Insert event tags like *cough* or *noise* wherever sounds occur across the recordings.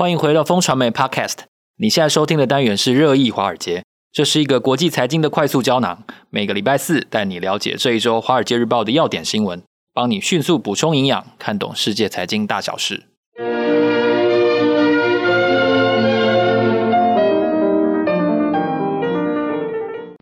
欢迎回到风传媒 Podcast。你现在收听的单元是热议华尔街，这是一个国际财经的快速胶囊。每个礼拜四带你了解这一周《华尔街日报》的要点新闻，帮你迅速补充营养，看懂世界财经大小事。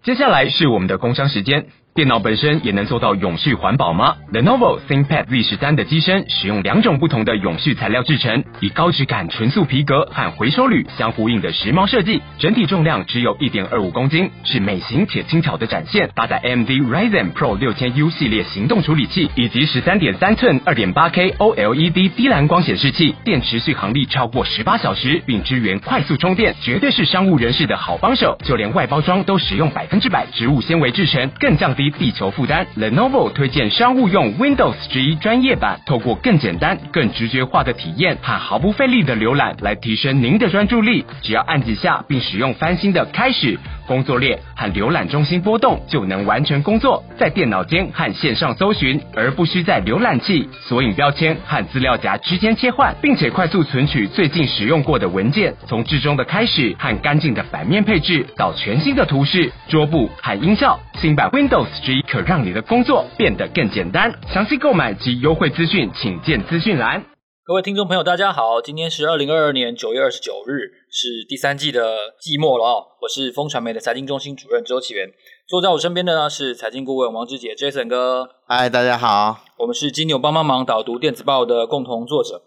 接下来是我们的工商时间。电脑本身也能做到永续环保吗？Lenovo ThinkPad Z 十三的机身使用两种不同的永续材料制成，以高质感纯素皮革和回收铝相呼应的时髦设计，整体重量只有一点二五公斤，是美型且轻巧的展现。搭载 AMD Ryzen Pro 六千 U 系列行动处理器，以及十三点三寸二点八 K OLED 低蓝光显示器，电池续航力超过十八小时，并支援快速充电，绝对是商务人士的好帮手。就连外包装都使用百分之百植物纤维制成，更降低。地球负担，Lenovo 推荐商务用 Windows 十一专业版，透过更简单、更直觉化的体验和毫不费力的浏览，来提升您的专注力。只要按几下，并使用翻新的开始。工作列和浏览中心波动就能完成工作，在电脑间和线上搜寻，而不需在浏览器、索引标签和资料夹之间切换，并且快速存取最近使用过的文件。从至中的开始和干净的版面配置，到全新的图示、桌布和音效，新版 Windows 10可让你的工作变得更简单。详细购买及优惠资讯，请见资讯栏。各位听众朋友，大家好，今天是二零二二年九月二十九日，是第三季的季末了哦。我是风传媒的财经中心主任周启源，坐在我身边的呢是财经顾问王之杰 Jason 哥。嗨，大家好，我们是金牛帮帮忙导读电子报的共同作者。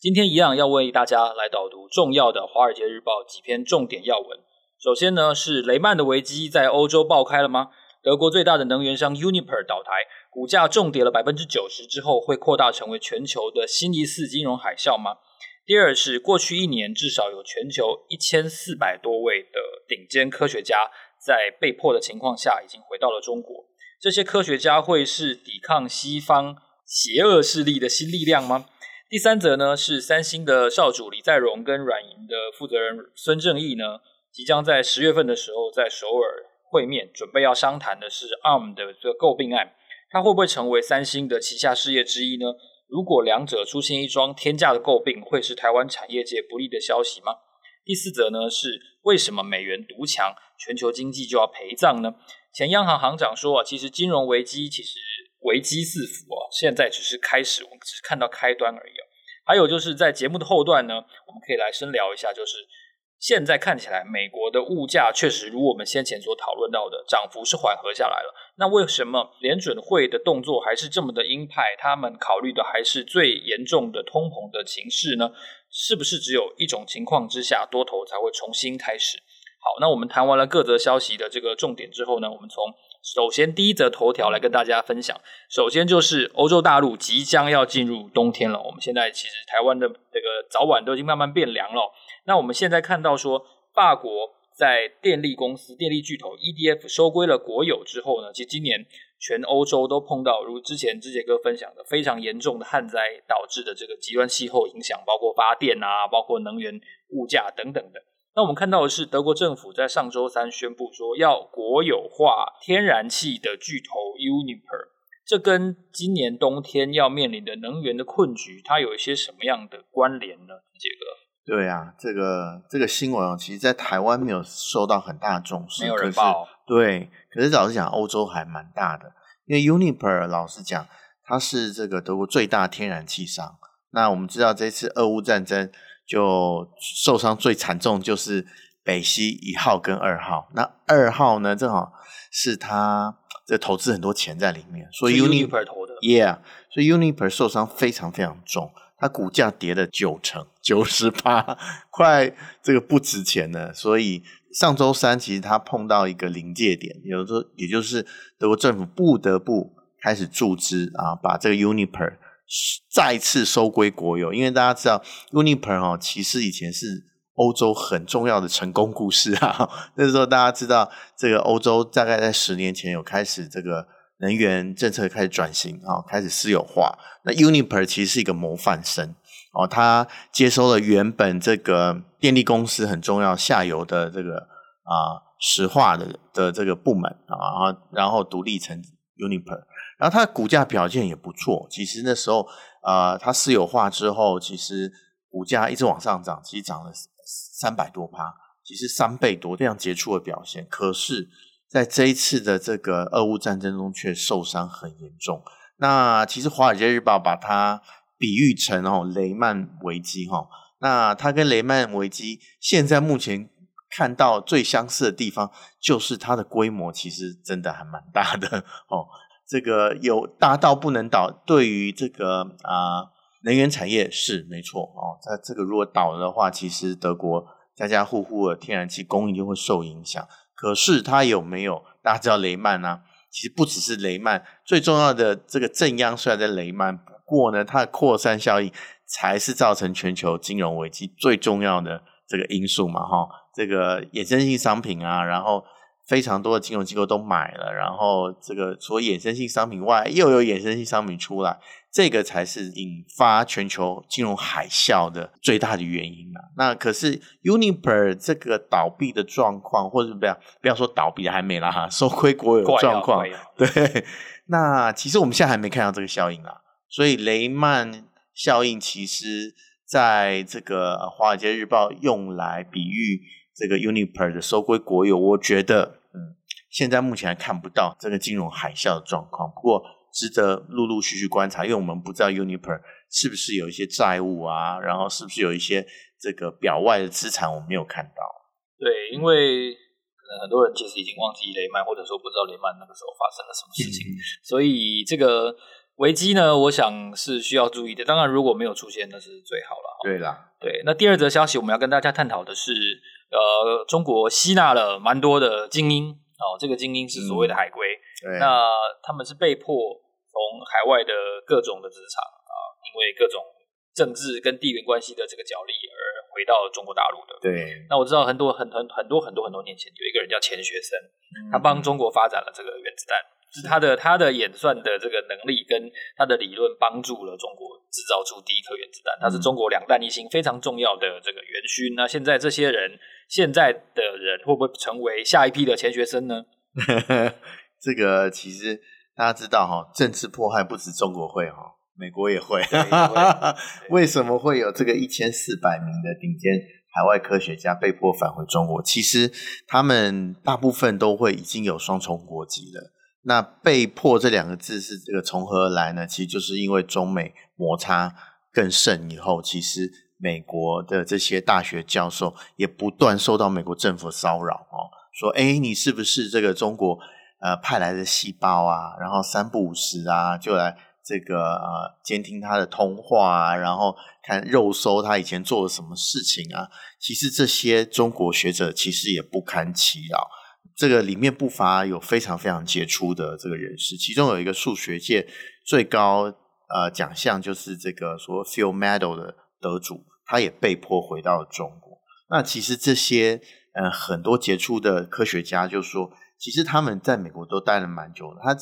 今天一样要为大家来导读重要的《华尔街日报》几篇重点要闻。首先呢，是雷曼的危机在欧洲爆开了吗？德国最大的能源商 Uniper 倒台。股价重跌了百分之九十之后，会扩大成为全球的新一次金融海啸吗？第二是过去一年至少有全球一千四百多位的顶尖科学家在被迫的情况下已经回到了中国。这些科学家会是抵抗西方邪恶势力的新力量吗？第三则呢是三星的少主李在镕跟软银的负责人孙正义呢，即将在十月份的时候在首尔会面，准备要商谈的是 ARM 的这个购并案。它会不会成为三星的旗下事业之一呢？如果两者出现一桩天价的诟病，会是台湾产业界不利的消息吗？第四则呢是为什么美元独强，全球经济就要陪葬呢？前央行行长说啊，其实金融危机其实危机四伏啊，现在只是开始，我们只是看到开端而已。还有就是在节目的后段呢，我们可以来深聊一下，就是。现在看起来，美国的物价确实如我们先前所讨论到的，涨幅是缓和下来了。那为什么联准会的动作还是这么的鹰派？他们考虑的还是最严重的通膨的情势呢？是不是只有一种情况之下，多头才会重新开始？好，那我们谈完了各则消息的这个重点之后呢，我们从首先第一则头条来跟大家分享。首先就是欧洲大陆即将要进入冬天了。我们现在其实台湾的这个早晚都已经慢慢变凉了。那我们现在看到说，法国在电力公司、电力巨头 EDF 收归了国有之后呢，其实今年全欧洲都碰到如之前志杰哥分享的非常严重的旱灾导致的这个极端气候影响，包括发电啊，包括能源物价等等的。那我们看到的是，德国政府在上周三宣布说要国有化天然气的巨头 Uniper，这跟今年冬天要面临的能源的困局，它有一些什么样的关联呢？杰哥？对啊，这个这个新闻哦，其实，在台湾没有受到很大的重视，没有人报。对，可是老实讲，欧洲还蛮大的，因为 Uniper 老实讲，它是这个德国最大天然气商。那我们知道，这次俄乌战争就受伤最惨重，就是北溪一号跟二号。那二号呢，正好是他这投资很多钱在里面，所以 Uniper 投的，Yeah，所以 Uniper 受伤非常非常重。它股价跌了九成，九十八，快这个不值钱了。所以上周三其实它碰到一个临界点，也就是说，也就是德国政府不得不开始注资啊，把这个 Uniper 再次收归国有。因为大家知道 Uniper 哦，其实以前是欧洲很重要的成功故事啊。*laughs* 那时候大家知道，这个欧洲大概在十年前有开始这个。能源政策开始转型啊，开始私有化。那 Uniper 其实是一个模范生哦，他接收了原本这个电力公司很重要下游的这个啊石化的的这个部门啊，然后独立成 Uniper，然后它的股价表现也不错。其实那时候啊，它私有化之后，其实股价一直往上涨，其实涨了三百多趴，其实三倍多，非常杰出的表现。可是，在这一次的这个俄乌战争中，却受伤很严重。那其实《华尔街日报》把它比喻成哦雷曼危机哈，那它跟雷曼危机现在目前看到最相似的地方，就是它的规模其实真的还蛮大的哦。这个有大到不能倒，对于这个啊、能源产业是没错哦。它这个如果倒了的话，其实德国家家户户的天然气供应就会受影响。可是它有没有？大家知道雷曼啊？其实不只是雷曼，最重要的这个正央虽然在雷曼，不过呢，它的扩散效应才是造成全球金融危机最重要的这个因素嘛，哈，这个衍生性商品啊，然后。非常多的金融机构都买了，然后这个除了衍生性商品外，又有衍生性商品出来，这个才是引发全球金融海啸的最大的原因啊。那可是 Uniper 这个倒闭的状况，或者不要不要说倒闭还没啦哈，收归国有状况，对。那其实我们现在还没看到这个效应啊，所以雷曼效应其实在这个《华尔街日报》用来比喻。这个 Uniper 的收归国有，我觉得，嗯，现在目前还看不到这个金融海啸的状况。不过，值得陆陆续续观察，因为我们不知道 Uniper 是不是有一些债务啊，然后是不是有一些这个表外的资产我没有看到。对，因为可能很多人其实已经忘记雷曼，或者说不知道雷曼那个时候发生了什么事情，嗯、所以这个危机呢，我想是需要注意的。当然，如果没有出现，那是最好了。对啦，对。那第二则消息，我们要跟大家探讨的是。呃，中国吸纳了蛮多的精英哦，这个精英是所谓的海归，嗯、那他们是被迫从海外的各种的职场啊，因为各种政治跟地缘关系的这个角力而回到中国大陆的。对，那我知道很多很很很多很多很多年前有一个人叫钱学森，嗯、他帮中国发展了这个原子弹。是他的他的演算的这个能力跟他的理论帮助了中国制造出第一颗原子弹，他是中国两弹一星非常重要的这个元勋。那现在这些人，现在的人会不会成为下一批的钱学森呢？*laughs* 这个其实大家知道哈，政治迫害不止中国会哈，美国也会。*laughs* 为什么会有这个一千四百名的顶尖海外科学家被迫返回中国？其实他们大部分都会已经有双重国籍了。那被迫这两个字是这个从何而来呢？其实就是因为中美摩擦更甚以后，其实美国的这些大学教授也不断受到美国政府骚扰哦，说哎，你是不是这个中国呃派来的细胞啊？然后三不五时啊，就来这个呃监听他的通话啊，然后看肉搜他以前做了什么事情啊？其实这些中国学者其实也不堪其扰。这个里面不乏有非常非常杰出的这个人士，其中有一个数学界最高呃奖项，就是这个所谓 Field Medal 的得主，他也被迫回到了中国。那其实这些呃很多杰出的科学家就说，其实他们在美国都待了蛮久的。他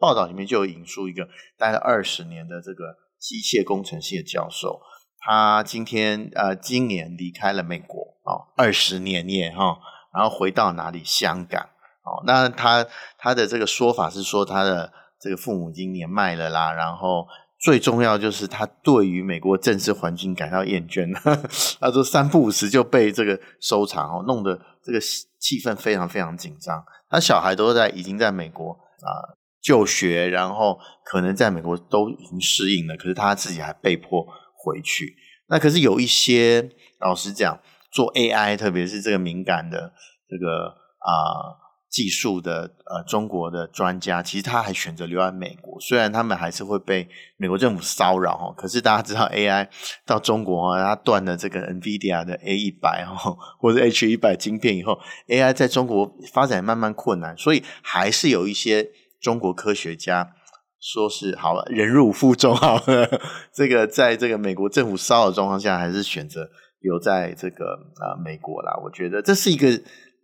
报道里面就有引述一个待了二十年的这个机械工程系的教授，他今天呃今年离开了美国哦，二十年耶哈。然后回到哪里？香港。哦，那他他的这个说法是说，他的这个父母已经年迈了啦。然后最重要就是他对于美国政治环境感到厌倦。*laughs* 他说三不五时就被这个收藏哦，弄得这个气氛非常非常紧张。他小孩都在已经在美国啊、就学，然后可能在美国都已经适应了，可是他自己还被迫回去。那可是有一些老实讲。做 AI，特别是这个敏感的这个啊、技术的呃中国的专家，其实他还选择留在美国。虽然他们还是会被美国政府骚扰哦，可是大家知道 AI 到中国啊，它断了这个 NVIDIA 的 A 一百哈，或者 H 一百晶片以后，AI 在中国发展慢慢困难，所以还是有一些中国科学家说是好了，忍辱负重好了，*laughs* 这个在这个美国政府骚扰状况下，还是选择。留在这个啊、呃、美国啦，我觉得这是一个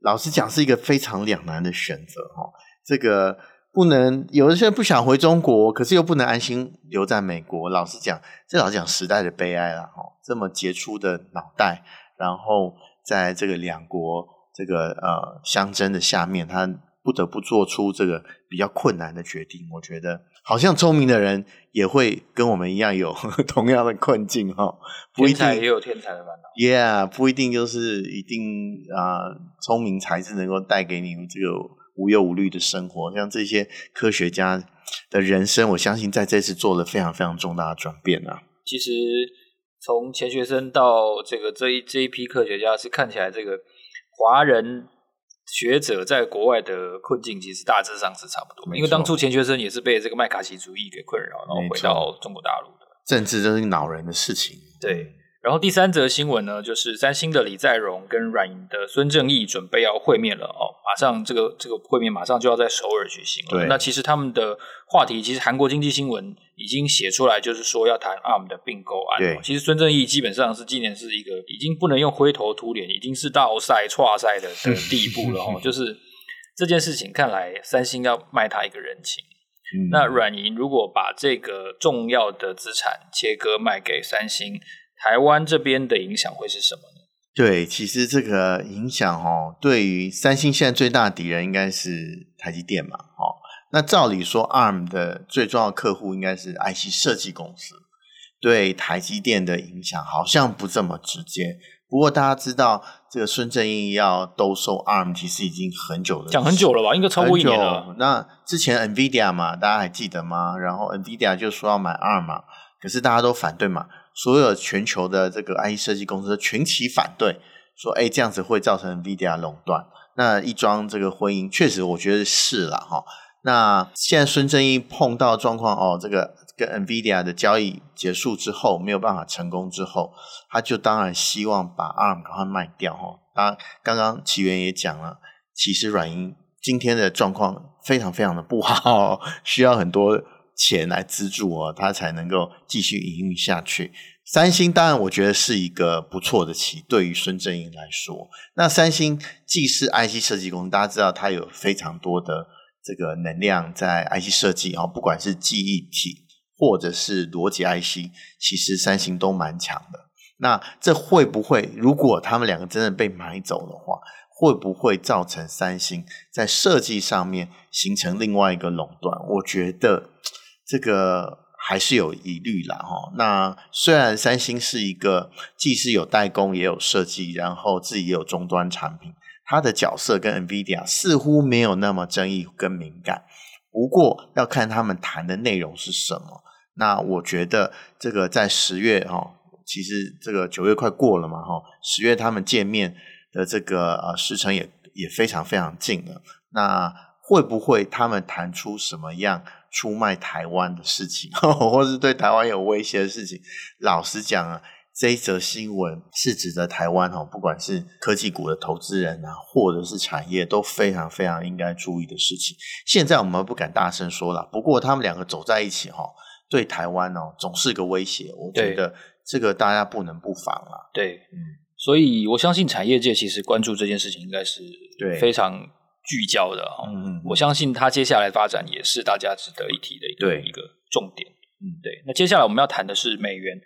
老实讲是一个非常两难的选择哈。这个不能有的时候不想回中国，可是又不能安心留在美国。老实讲，这老实讲时代的悲哀了哈。这么杰出的脑袋，然后在这个两国这个呃相争的下面，他不得不做出这个比较困难的决定。我觉得好像聪明的人也会跟我们一样有 *laughs* 同样的困境哈。不一定天才也有天才的烦恼。Yeah，不一定就是一定啊，聪明才智能够带给你这个无忧无虑的生活。像这些科学家的人生，我相信在这次做了非常非常重大的转变啊。其实从钱学森到这个这一这一批科学家，是看起来这个华人。学者在国外的困境其实大致上是差不多，因为当初钱学森也是被这个麦卡锡主义给困扰，然后回到中国大陆的。政治真是恼人的事情。对。然后第三则新闻呢，就是三星的李在镕跟软银的孙正义准备要会面了哦，马上这个这个会面马上就要在首尔举行了。对，那其实他们的话题，其实韩国经济新闻已经写出来，就是说要谈 ARM 的并购案。对，其实孙正义基本上是今年是一个已经不能用灰头土脸，已经是倒赛、挫赛的的地步了哦。就是这件事情看来，三星要卖他一个人情。嗯、那软银如果把这个重要的资产切割卖给三星。台湾这边的影响会是什么呢？对，其实这个影响哦，对于三星现在最大的敌人应该是台积电嘛，哦，那照理说，ARM 的最重要的客户应该是 IC 设计公司，对台积电的影响好像不这么直接。不过大家知道，这个孙正义要兜售 ARM，其实已经很久了，讲很久了吧？应该超过一年了。那之前 NVIDIA 嘛，大家还记得吗？然后 NVIDIA 就说要买 ARM 嘛，可是大家都反对嘛。所有全球的这个 IE 设计公司群起反对，说：“哎，这样子会造成 NVIDIA 垄断。”那一桩这个婚姻，确实我觉得是了哈。那现在孙正义碰到状况哦，这个跟 NVIDIA 的交易结束之后没有办法成功之后，他就当然希望把 ARM 赶快卖掉哈。当刚刚奇源也讲了，其实软银今天的状况非常非常的不好，*laughs* 需要很多。钱来资助哦，它才能够继续营运下去。三星当然，我觉得是一个不错的棋，对于孙正义来说。那三星既是 IC 设计公司，大家知道它有非常多的这个能量在 IC 设计哦，不管是记忆体或者是逻辑 IC，其实三星都蛮强的。那这会不会，如果他们两个真的被买走的话，会不会造成三星在设计上面形成另外一个垄断？我觉得。这个还是有疑虑啦，哈。那虽然三星是一个既是有代工也有设计，然后自己也有终端产品，它的角色跟 NVIDIA 似乎没有那么争议跟敏感。不过要看他们谈的内容是什么。那我觉得这个在十月哈，其实这个九月快过了嘛，哈，十月他们见面的这个呃时程也也非常非常近了。那会不会他们谈出什么样？出卖台湾的事情，*laughs* 或是对台湾有威胁的事情，老实讲啊，这一则新闻是指的台湾哈，不管是科技股的投资人啊，或者是产业，都非常非常应该注意的事情。现在我们不敢大声说了，不过他们两个走在一起哈，对台湾哦，总是个威胁。我觉得这个大家不能不防啊。对，嗯，所以我相信产业界其实关注这件事情，应该是对非常。聚焦的哈，嗯，我相信它接下来发展也是大家值得一提的一个一个重点。嗯，对。那接下来我们要谈的是美元，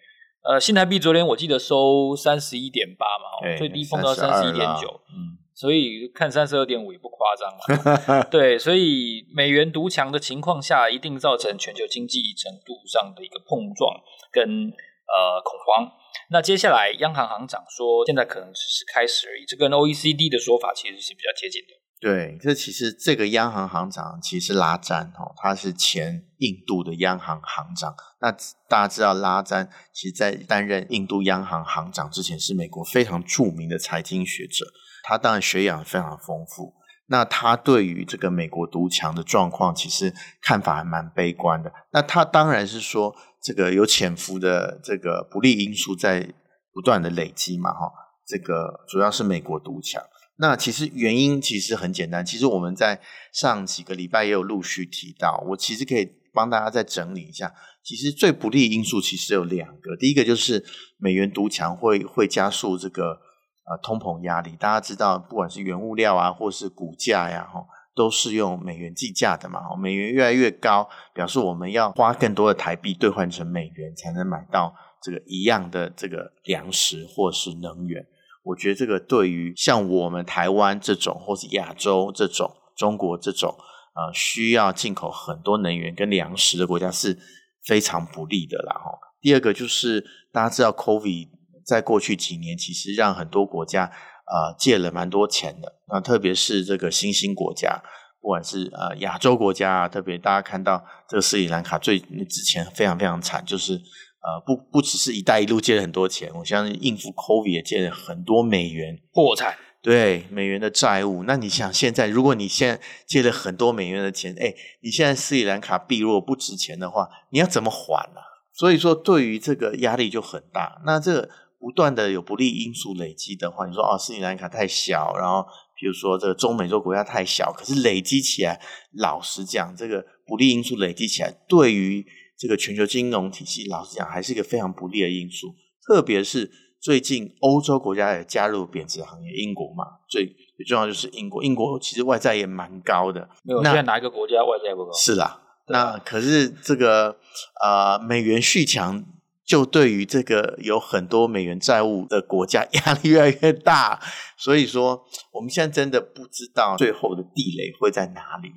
呃，新台币昨天我记得收三十一点八嘛，最低碰到三十一点九，嗯，所以看三十二点五也不夸张嘛。*laughs* 对，所以美元独强的情况下，一定造成全球经济程度上的一个碰撞跟呃恐慌。那接下来央行行长说，现在可能只是开始而已，这跟 OECD 的说法其实是比较接近的。对，这其实这个央行行长其实拉詹哦，他是前印度的央行行长。那大家知道拉詹，其实在担任印度央行行长之前，是美国非常著名的财经学者。他当然学养非常丰富。那他对于这个美国独强的状况，其实看法还蛮悲观的。那他当然是说，这个有潜伏的这个不利因素在不断的累积嘛，哈，这个主要是美国独强。那其实原因其实很简单，其实我们在上几个礼拜也有陆续提到，我其实可以帮大家再整理一下。其实最不利因素其实有两个，第一个就是美元独强会会加速这个呃通膨压力。大家知道，不管是原物料啊，或是股价呀，哈，都是用美元计价的嘛。美元越来越高，表示我们要花更多的台币兑换成美元，才能买到这个一样的这个粮食或是能源。我觉得这个对于像我们台湾这种，或是亚洲这种、中国这种呃需要进口很多能源跟粮食的国家是非常不利的啦。哈，第二个就是大家知道，COVID 在过去几年其实让很多国家呃借了蛮多钱的，那特别是这个新兴国家。不管是呃亚洲国家啊，特别大家看到这个斯里兰卡最之前非常非常惨，就是呃不不只是一带一路借了很多钱，我相信应付 COVID 也借了很多美元破产，对美元的债务。那你想现在，如果你现在借了很多美元的钱，哎，你现在斯里兰卡币如果不值钱的话，你要怎么还呢、啊？所以说对于这个压力就很大。那这个不断的有不利因素累积的话，你说哦斯里兰卡太小，然后。比如说，这个中美洲国家太小，可是累积起来，老实讲，这个不利因素累积起来，对于这个全球金融体系，老实讲，还是一个非常不利的因素。特别是最近欧洲国家也加入贬值行业，英国嘛，最最重要就是英国。英国其实外债也蛮高的。没有，现在哪一个国家外债不高？是啦，那可是这个呃，美元续强。就对于这个有很多美元债务的国家压力越来越大，所以说我们现在真的不知道最后的地雷会在哪里。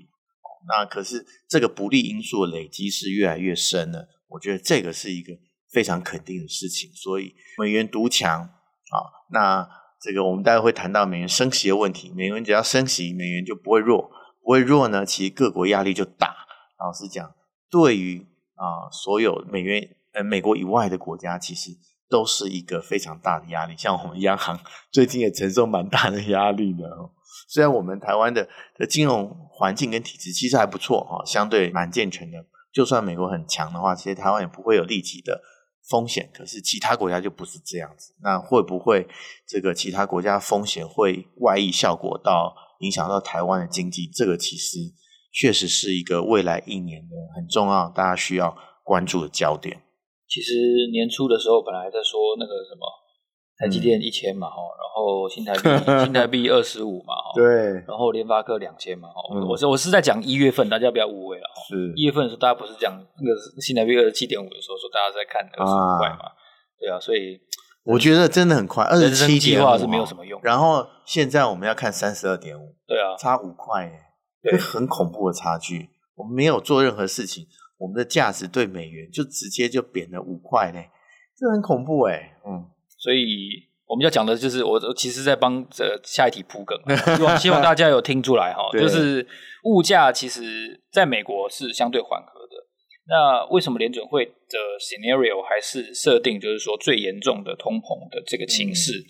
那可是这个不利因素的累积是越来越深了，我觉得这个是一个非常肯定的事情。所以美元独强啊，那这个我们待会会谈到美元升息的问题。美元只要升息，美元就不会弱，不会弱呢，其实各国压力就大。老实讲，对于啊所有美元。呃，美国以外的国家其实都是一个非常大的压力，像我们央行 *laughs* 最近也承受蛮大的压力的。虽然我们台湾的的金融环境跟体制其实还不错哈，相对蛮健全的。就算美国很强的话，其实台湾也不会有立即的风险。可是其他国家就不是这样子。那会不会这个其他国家风险会外溢效果到影响到台湾的经济？这个其实确实是一个未来一年的很重要，大家需要关注的焦点。其实年初的时候，本来在说那个什么台积电一千嘛，然后新台币 *laughs* 新台币二十五嘛，哈，对，然后联发科两千嘛，我是我是在讲一月份，大家不要误会了，是一月份的时候，大家不是讲那个新台币二十七点五的时候，说大家在看二十五块嘛，啊对啊，所以我觉得真的很快，二十七计划是没有什么用。然后现在我们要看三十二点五，对啊，差五块，对，很恐怖的差距。我们没有做任何事情。我们的价值对美元就直接就贬了五块呢，这很恐怖哎。嗯，所以我们要讲的就是，我其实在帮这下一题铺梗，*laughs* 希望希望大家有听出来哈，就是物价其实在美国是相对缓和的。那为什么联准会的 scenario 还是设定就是说最严重的通膨的这个情势？嗯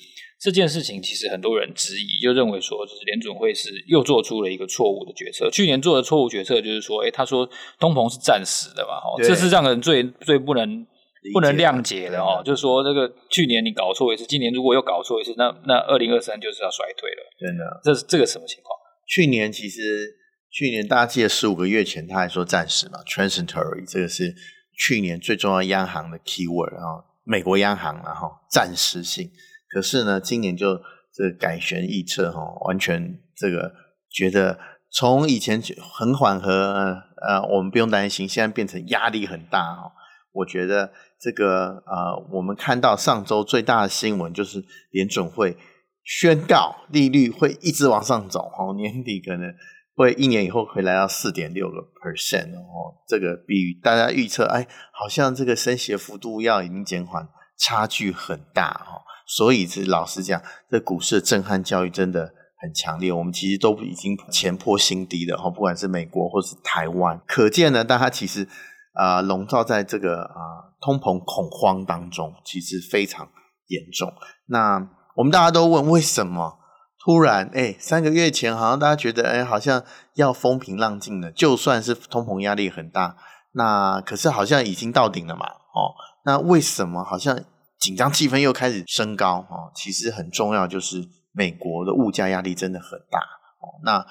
这件事情其实很多人质疑，就认为说，就是联准会是又做出了一个错误的决策。去年做的错误决策就是说，诶他说通膨是暂时的嘛，哈，这是让人最最不能不能谅解的哦。就是说，这个去年你搞错一次，今年如果又搞错一次，那那二零二三就是要衰退了。真的，这是这个什么情况？去年其实去年大家记得十五个月前他还说暂时嘛，transitory，这个是去年最重要央行的 keyword，然后美国央行然后暂时性。可是呢，今年就这个改弦易辙哈，完全这个觉得从以前很缓和，呃，我们不用担心，现在变成压力很大哦。我觉得这个呃，我们看到上周最大的新闻就是联准会宣告利率会一直往上走，哈，年底可能会一年以后会来到四点六个 percent 哦，这个比大家预测哎，好像这个升息的幅度要已经减缓，差距很大哦。所以，是老实讲，这股市的震撼教育真的很强烈。我们其实都已经前波新低了哈，不管是美国或是台湾，可见呢，大家其实啊、呃，笼罩在这个啊、通膨恐慌当中，其实非常严重。那我们大家都问，为什么突然哎，三个月前好像大家觉得哎，好像要风平浪静了，就算是通膨压力很大，那可是好像已经到顶了嘛？哦，那为什么好像？紧张气氛又开始升高哦，其实很重要，就是美国的物价压力真的很大哦。那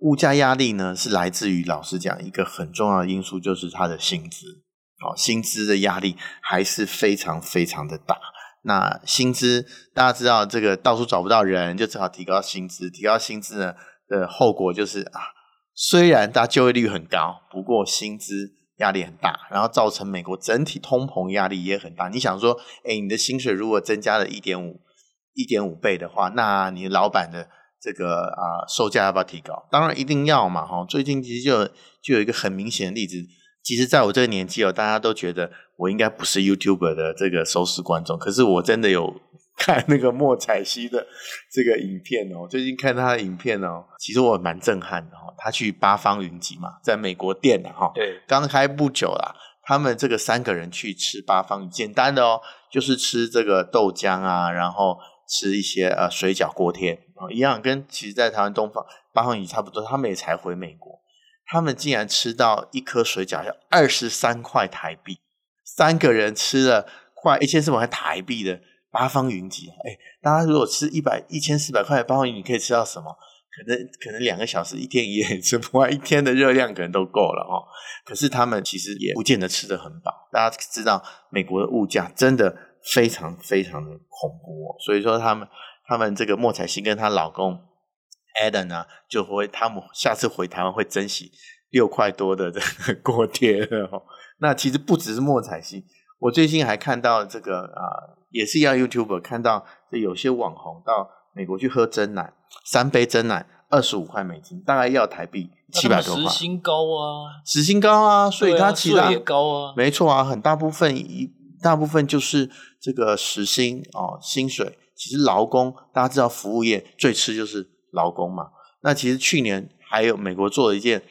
物价压力呢，是来自于老实讲一个很重要的因素，就是它的薪资哦，薪资的压力还是非常非常的大。那薪资大家知道，这个到处找不到人，就只好提高薪资。提高薪资呢的后果就是啊，虽然大家就业率很高，不过薪资。压力很大，然后造成美国整体通膨压力也很大。你想说，哎，你的薪水如果增加了一点五、一点五倍的话，那你老板的这个啊、呃，售价要不要提高？当然一定要嘛，哈。最近其实就就有一个很明显的例子，其实在我这个年纪哦，大家都觉得我应该不是 YouTuber 的这个收视观众，可是我真的有看那个莫彩曦的这个影片哦。最近看他的影片哦，其实我蛮震撼的哈。他去八方云集嘛，在美国店的哈，对，刚开不久啦。他们这个三个人去吃八方，简单的哦，就是吃这个豆浆啊，然后。吃一些呃水饺锅贴啊，一样跟其实，在台湾东方八方鱼差不多。他们也才回美国，他们竟然吃到一颗水饺要二十三块台币，三个人吃了快一千四百块台币的八方云集。哎，大家如果吃一百一千四百块的八方云，你可以吃到什么？可能可能两个小时一天一夜吃不完，一天的热量可能都够了哦。可是他们其实也不见得吃得很饱。大家知道美国的物价真的。非常非常的恐怖哦，所以说他们他们这个莫彩欣跟她老公 Adam 呢，就会他们下次回台湾会珍惜六块多的这个锅贴哦。那其实不只是莫彩欣，我最近还看到这个啊、呃，也是一样 YouTuber 看到这有些网红到美国去喝真奶，三杯真奶二十五块美金，大概要台币七百多块。时薪高啊，时薪高啊，所以他其他也高啊，没错啊，很大部分一。大部分就是这个时薪哦，薪水。其实劳工大家知道，服务业最吃就是劳工嘛。那其实去年还有美国做了一件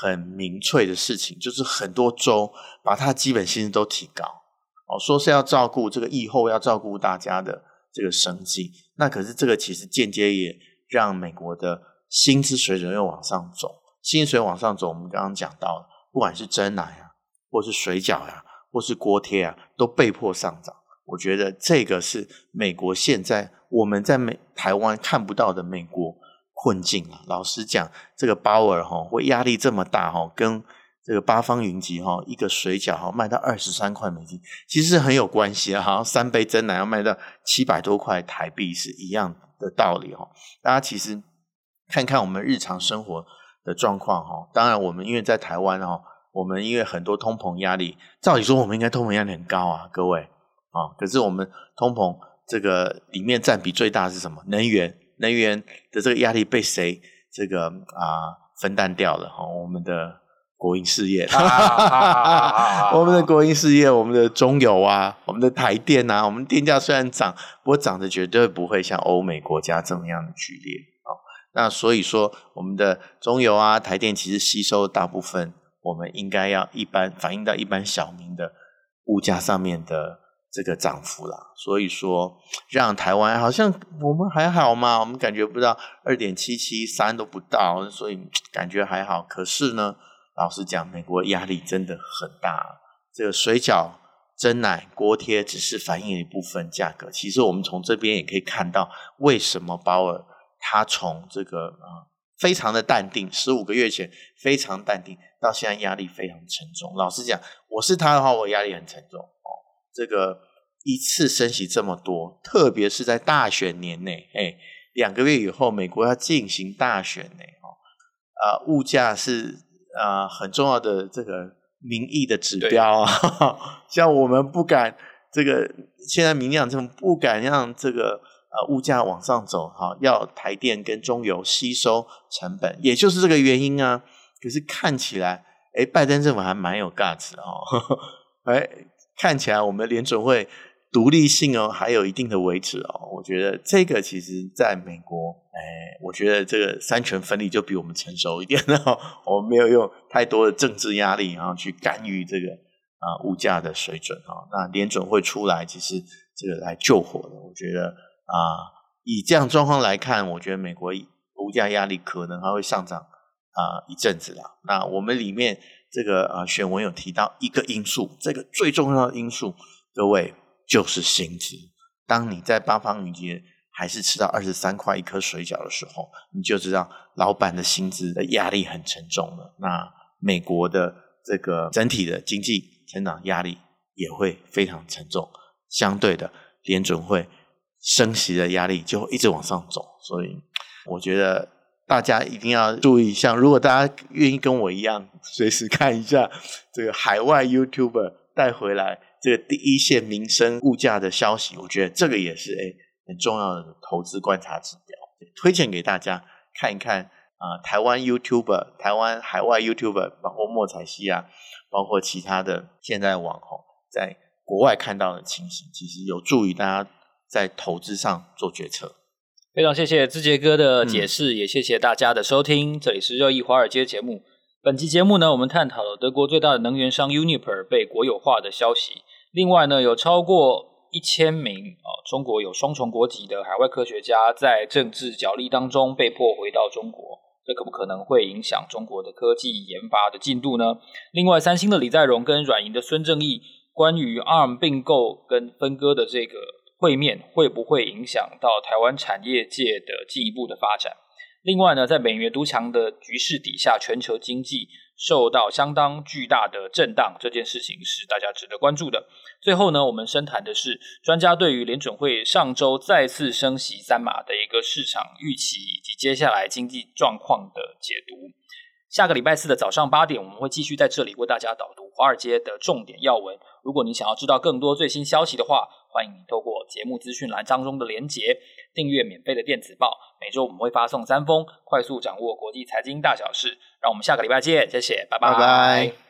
很民粹的事情，就是很多州把它基本薪资都提高哦，说是要照顾这个疫后要照顾大家的这个生计。那可是这个其实间接也让美国的薪资水准又往上走，薪水往上走。我们刚刚讲到了，不管是珍奶啊，或是水饺呀、或是锅贴啊，都被迫上涨。我觉得这个是美国现在我们在美台湾看不到的美国困境啊。老实讲，这个鲍尔哈会压力这么大哈，跟这个八方云集哈一个水饺哈卖到二十三块美金，其实很有关系啊。好像三杯真奶要卖到七百多块台币是一样的道理哈。大家其实看看我们日常生活的状况哈。当然，我们因为在台湾哈。我们因为很多通膨压力，照理说我们应该通膨压力很高啊，各位啊，可是我们通膨这个里面占比最大的是什么？能源，能源的这个压力被谁这个啊分担掉了？哈，我们的国营事业，*laughs* 我们的国营事业，我们的中油啊，我们的台电啊，我们电价虽然涨，不过涨的绝对不会像欧美国家这么样的剧烈啊。那所以说，我们的中油啊，台电其实吸收大部分。我们应该要一般反映到一般小民的物价上面的这个涨幅啦，所以说让台湾好像我们还好嘛，我们感觉不到二点七七三都不到，所以感觉还好。可是呢，老实讲，美国压力真的很大。这个水饺、蒸奶、锅贴只是反映一部分价格，其实我们从这边也可以看到，为什么鲍尔他从这个啊。非常的淡定，十五个月前非常淡定，到现在压力非常沉重。老实讲，我是他的话，我压力很沉重哦。这个一次升息这么多，特别是在大选年内，哎，两个月以后美国要进行大选呢，哦，啊，物价是啊很重要的这个民意的指标啊。*laughs* 像我们不敢这个，现在民养这么不敢让这个。呃，物价往上走，哈，要台电跟中油吸收成本，也就是这个原因啊。可是看起来，哎，拜登政府还蛮有 guts 哦，哎，看起来我们联准会独立性哦，还有一定的维持哦。我觉得这个其实在美国，哎，我觉得这个三权分立就比我们成熟一点哦。我们没有用太多的政治压力，然后去干预这个啊物价的水准啊。那联准会出来，其实这个来救火的，我觉得。啊，以这样状况来看，我觉得美国物价压力可能还会上涨啊一阵子啦。那我们里面这个啊选文有提到一个因素，这个最重要的因素，各位就是薪资。当你在八方云集还是吃到二十三块一颗水饺的时候，你就知道老板的薪资的压力很沉重了。那美国的这个整体的经济成长压力也会非常沉重。相对的，联准会。升息的压力就会一直往上走，所以我觉得大家一定要注意。像如果大家愿意跟我一样，随时看一下这个海外 YouTuber 带回来这个第一线民生物价的消息，我觉得这个也是诶很重要的投资观察指标。推荐给大家看一看啊、台湾 YouTuber、台湾海外 YouTuber，包括莫彩希啊，包括其他的现在网红在国外看到的情形，其实有助于大家在投资上做决策。非常谢谢志杰哥的解释，嗯、也谢谢大家的收听。这里是热议华尔街节目。本期节目呢，我们探讨了德国最大的能源商 Uniper 被国有化的消息。另外呢，有超过一千名啊、哦，中国有双重国籍的海外科学家在政治角力当中被迫回到中国，这可不可能会影响中国的科技研发的进度呢？另外，三星的李在镕跟软银的孙正义关于 ARM 并购跟分割的这个。会面会不会影响到台湾产业界的进一步的发展？另外呢，在美元独强的局势底下，全球经济受到相当巨大的震荡，这件事情是大家值得关注的。最后呢，我们深谈的是专家对于联准会上周再次升息三码的一个市场预期，以及接下来经济状况的解读。下个礼拜四的早上八点，我们会继续在这里为大家导读华尔街的重点要闻。如果你想要知道更多最新消息的话，欢迎你透过节目资讯栏当中的连结订阅免费的电子报。每周我们会发送三封，快速掌握国际财经大小事。让我们下个礼拜见，谢谢，拜拜。